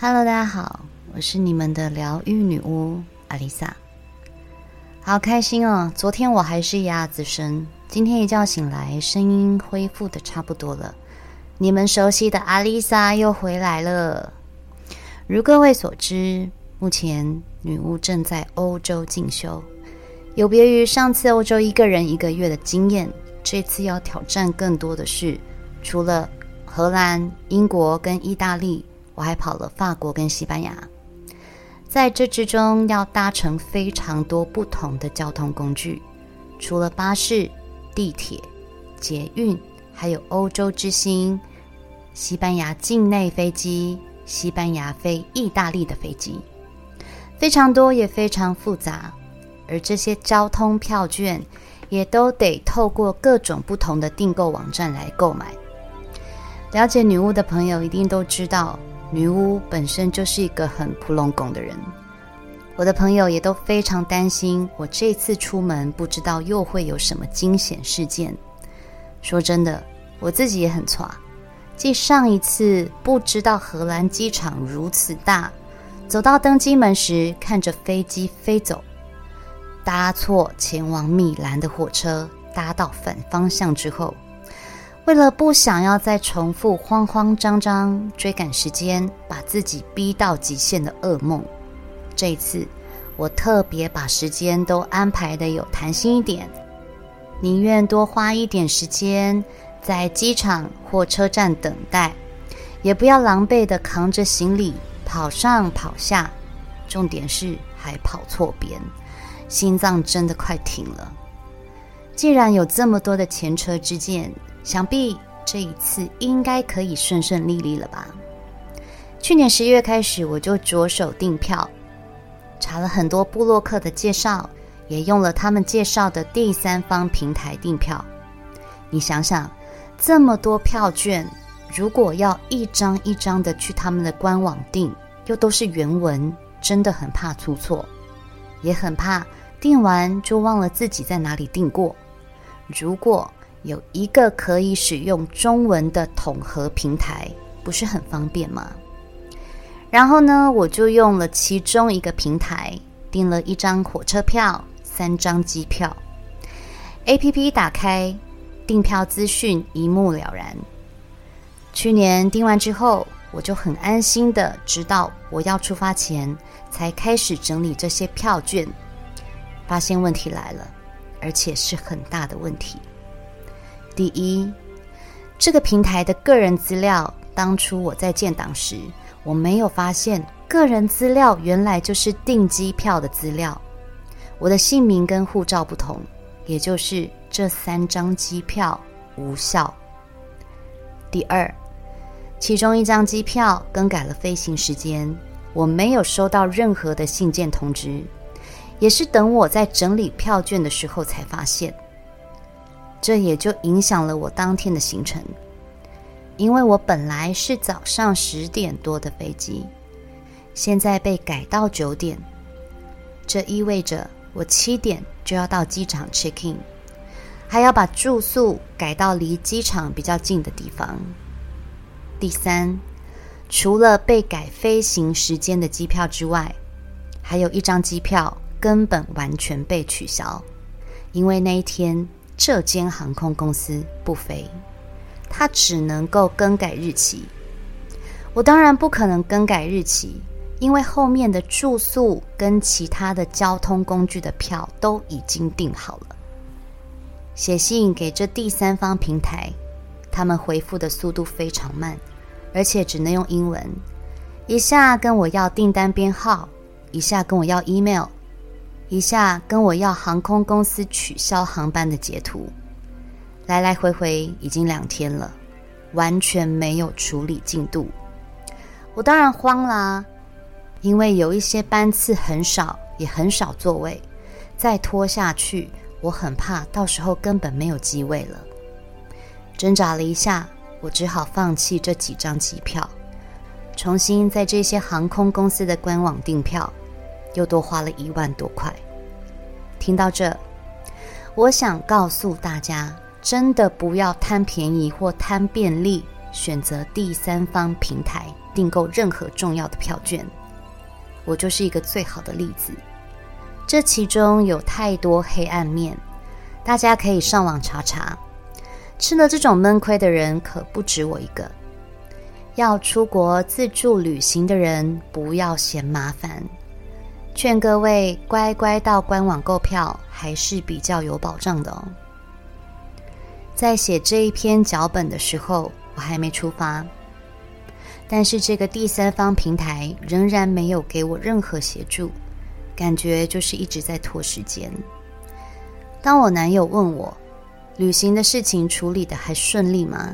Hello，大家好，我是你们的疗愈女巫阿丽萨。好开心哦！昨天我还是哑子声，今天一觉醒来，声音恢复的差不多了。你们熟悉的阿丽萨又回来了。如各位所知，目前女巫正在欧洲进修，有别于上次欧洲一个人一个月的经验，这次要挑战更多的是，除了荷兰、英国跟意大利。我还跑了法国跟西班牙，在这之中要搭乘非常多不同的交通工具，除了巴士、地铁、捷运，还有欧洲之星、西班牙境内飞机、西班牙飞意大利的飞机，非常多也非常复杂，而这些交通票券也都得透过各种不同的订购网站来购买。了解女巫的朋友一定都知道。女巫本身就是一个很普拢贡的人，我的朋友也都非常担心我这次出门不知道又会有什么惊险事件。说真的，我自己也很错。继上一次不知道荷兰机场如此大，走到登机门时看着飞机飞走，搭错前往米兰的火车，搭到反方向之后。为了不想要再重复慌慌张张追赶时间，把自己逼到极限的噩梦，这一次我特别把时间都安排得有弹性一点，宁愿多花一点时间在机场或车站等待，也不要狼狈地扛着行李跑上跑下，重点是还跑错边，心脏真的快停了。既然有这么多的前车之鉴。想必这一次应该可以顺顺利利了吧？去年十一月开始，我就着手订票，查了很多部落客的介绍，也用了他们介绍的第三方平台订票。你想想，这么多票券，如果要一张一张的去他们的官网订，又都是原文，真的很怕出错，也很怕订完就忘了自己在哪里订过。如果有一个可以使用中文的统合平台，不是很方便吗？然后呢，我就用了其中一个平台订了一张火车票、三张机票。APP 打开，订票资讯一目了然。去年订完之后，我就很安心的直到我要出发前，才开始整理这些票券，发现问题来了，而且是很大的问题。第一，这个平台的个人资料，当初我在建档时，我没有发现个人资料原来就是订机票的资料。我的姓名跟护照不同，也就是这三张机票无效。第二，其中一张机票更改了飞行时间，我没有收到任何的信件通知，也是等我在整理票券的时候才发现。这也就影响了我当天的行程，因为我本来是早上十点多的飞机，现在被改到九点，这意味着我七点就要到机场 check in，还要把住宿改到离机场比较近的地方。第三，除了被改飞行时间的机票之外，还有一张机票根本完全被取消，因为那一天。这间航空公司不飞，它只能够更改日期。我当然不可能更改日期，因为后面的住宿跟其他的交通工具的票都已经订好了。写信给这第三方平台，他们回复的速度非常慢，而且只能用英文，一下跟我要订单编号，一下跟我要 email。一下跟我要航空公司取消航班的截图，来来回回已经两天了，完全没有处理进度。我当然慌啦，因为有一些班次很少，也很少座位，再拖下去，我很怕到时候根本没有机位了。挣扎了一下，我只好放弃这几张机票，重新在这些航空公司的官网订票。又多花了一万多块。听到这，我想告诉大家，真的不要贪便宜或贪便利选择第三方平台订购任何重要的票券。我就是一个最好的例子。这其中有太多黑暗面，大家可以上网查查。吃了这种闷亏的人可不止我一个。要出国自助旅行的人，不要嫌麻烦。劝各位乖乖到官网购票，还是比较有保障的哦。在写这一篇脚本的时候，我还没出发，但是这个第三方平台仍然没有给我任何协助，感觉就是一直在拖时间。当我男友问我，旅行的事情处理得还顺利吗？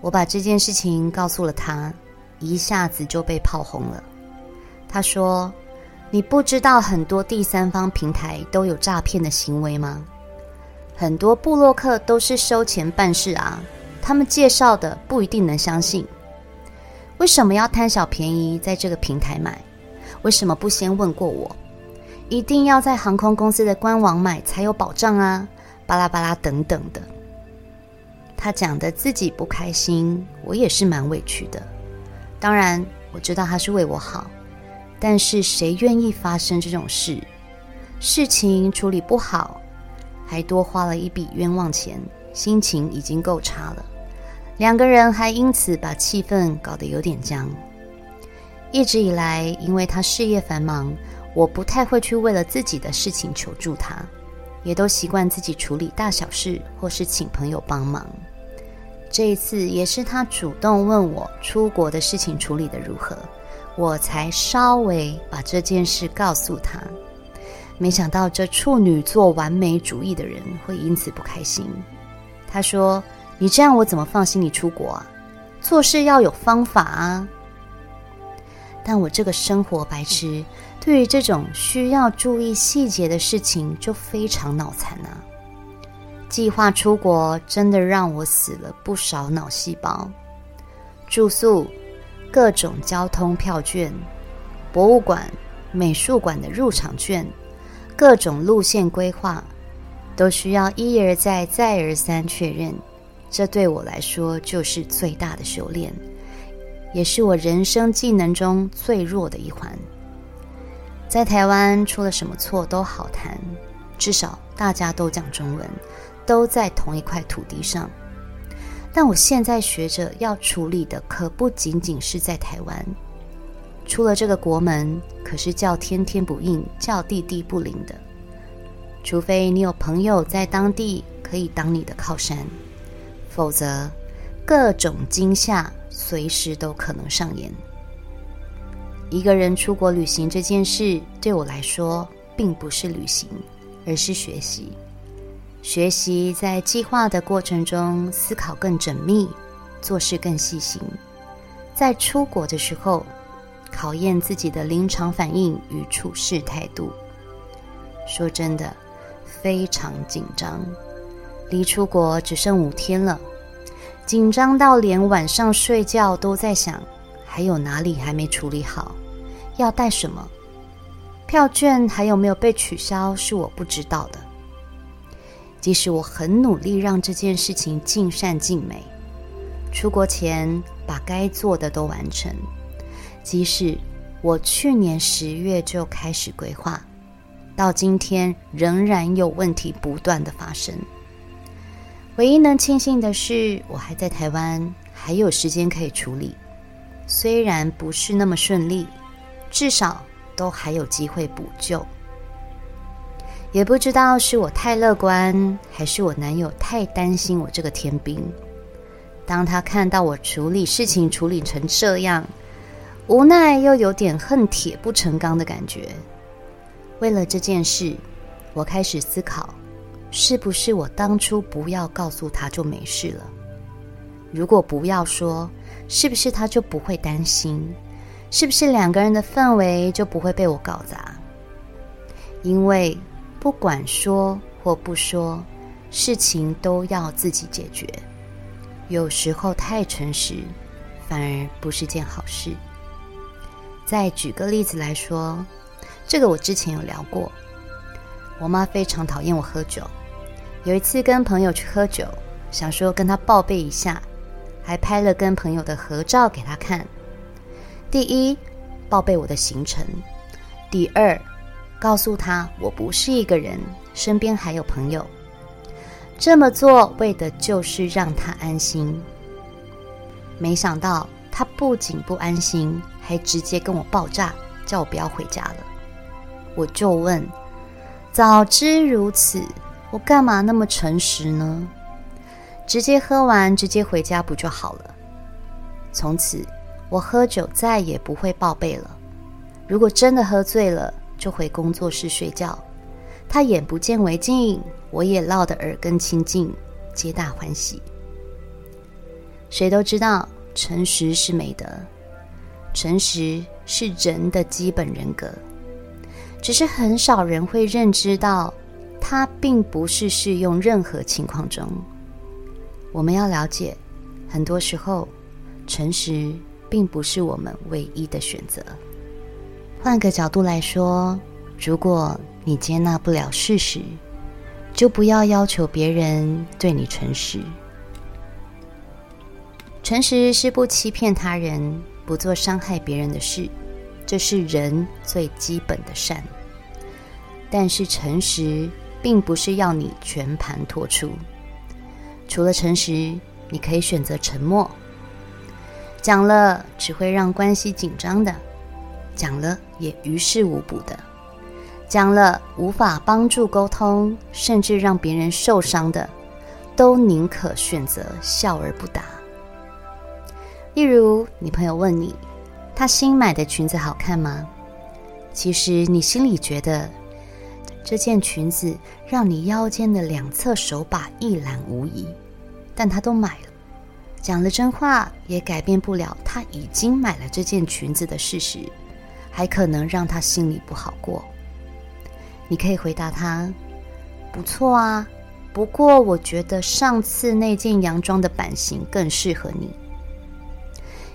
我把这件事情告诉了他，一下子就被炮轰了。他说：“你不知道很多第三方平台都有诈骗的行为吗？很多部落客都是收钱办事啊，他们介绍的不一定能相信。为什么要贪小便宜在这个平台买？为什么不先问过我？一定要在航空公司的官网买才有保障啊？巴拉巴拉等等的。”他讲的自己不开心，我也是蛮委屈的。当然，我知道他是为我好，但是谁愿意发生这种事？事情处理不好，还多花了一笔冤枉钱，心情已经够差了。两个人还因此把气氛搞得有点僵。一直以来，因为他事业繁忙，我不太会去为了自己的事情求助他。也都习惯自己处理大小事，或是请朋友帮忙。这一次也是他主动问我出国的事情处理的如何，我才稍微把这件事告诉他。没想到这处女座完美主义的人会因此不开心。他说：“你这样我怎么放心你出国啊？做事要有方法啊。”但我这个生活白痴。对于这种需要注意细节的事情，就非常脑残啊！计划出国真的让我死了不少脑细胞。住宿、各种交通票券、博物馆、美术馆的入场券、各种路线规划，都需要一而再、再而三确认。这对我来说就是最大的修炼，也是我人生技能中最弱的一环。在台湾出了什么错都好谈，至少大家都讲中文，都在同一块土地上。但我现在学着要处理的可不仅仅是在台湾，出了这个国门，可是叫天天不应，叫地地不灵的。除非你有朋友在当地可以当你的靠山，否则各种惊吓随时都可能上演。一个人出国旅行这件事，对我来说并不是旅行，而是学习。学习在计划的过程中思考更缜密，做事更细心。在出国的时候，考验自己的临场反应与处事态度。说真的，非常紧张。离出国只剩五天了，紧张到连晚上睡觉都在想。还有哪里还没处理好？要带什么？票券还有没有被取消？是我不知道的。即使我很努力让这件事情尽善尽美，出国前把该做的都完成。即使我去年十月就开始规划，到今天仍然有问题不断的发生。唯一能庆幸的是，我还在台湾，还有时间可以处理。虽然不是那么顺利，至少都还有机会补救。也不知道是我太乐观，还是我男友太担心我这个天兵。当他看到我处理事情处理成这样，无奈又有点恨铁不成钢的感觉。为了这件事，我开始思考，是不是我当初不要告诉他就没事了？如果不要说，是不是他就不会担心？是不是两个人的氛围就不会被我搞砸？因为不管说或不说，事情都要自己解决。有时候太诚实，反而不是件好事。再举个例子来说，这个我之前有聊过。我妈非常讨厌我喝酒。有一次跟朋友去喝酒，想说跟她报备一下。还拍了跟朋友的合照给他看。第一，报备我的行程；第二，告诉他我不是一个人，身边还有朋友。这么做为的就是让他安心。没想到他不仅不安心，还直接跟我爆炸，叫我不要回家了。我就问：早知如此，我干嘛那么诚实呢？直接喝完，直接回家不就好了？从此，我喝酒再也不会报备了。如果真的喝醉了，就回工作室睡觉。他眼不见为净，我也落得耳根清净，皆大欢喜。谁都知道，诚实是美德，诚实是人的基本人格。只是很少人会认知到，它并不是适用任何情况中。我们要了解，很多时候，诚实并不是我们唯一的选择。换个角度来说，如果你接纳不了事实，就不要要求别人对你诚实。诚实是不欺骗他人，不做伤害别人的事，这是人最基本的善。但是诚实并不是要你全盘托出，除了诚实，你可以选择沉默。讲了只会让关系紧张的，讲了也于事无补的。讲了无法帮助沟通，甚至让别人受伤的，都宁可选择笑而不答。例如，你朋友问你，他新买的裙子好看吗？其实你心里觉得，这件裙子让你腰间的两侧手把一览无遗，但他都买了，讲了真话也改变不了他已经买了这件裙子的事实，还可能让他心里不好过。你可以回答他：“不错啊，不过我觉得上次那件洋装的版型更适合你。”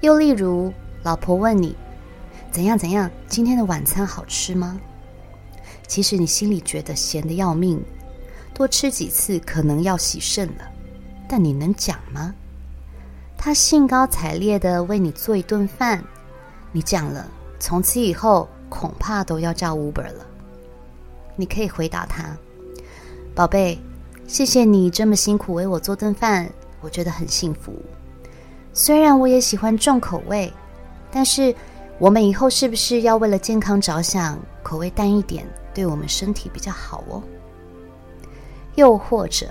又例如，老婆问你：“怎样怎样？今天的晚餐好吃吗？”其实你心里觉得咸得要命，多吃几次可能要洗肾了，但你能讲吗？他兴高采烈地为你做一顿饭，你讲了，从此以后恐怕都要叫 Uber 了。你可以回答他：“宝贝，谢谢你这么辛苦为我做顿饭，我觉得很幸福。虽然我也喜欢重口味，但是我们以后是不是要为了健康着想，口味淡一点，对我们身体比较好哦？”又或者，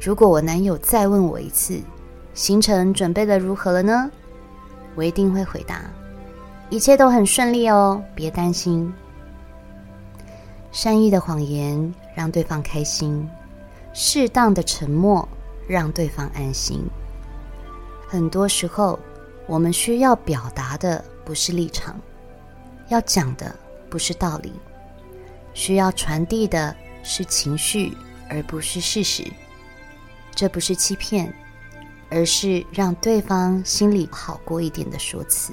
如果我男友再问我一次，行程准备的如何了呢？我一定会回答：“一切都很顺利哦，别担心。”善意的谎言让对方开心，适当的沉默让对方安心。很多时候，我们需要表达的不是立场，要讲的不是道理，需要传递的是情绪，而不是事实。这不是欺骗，而是让对方心里好过一点的说辞。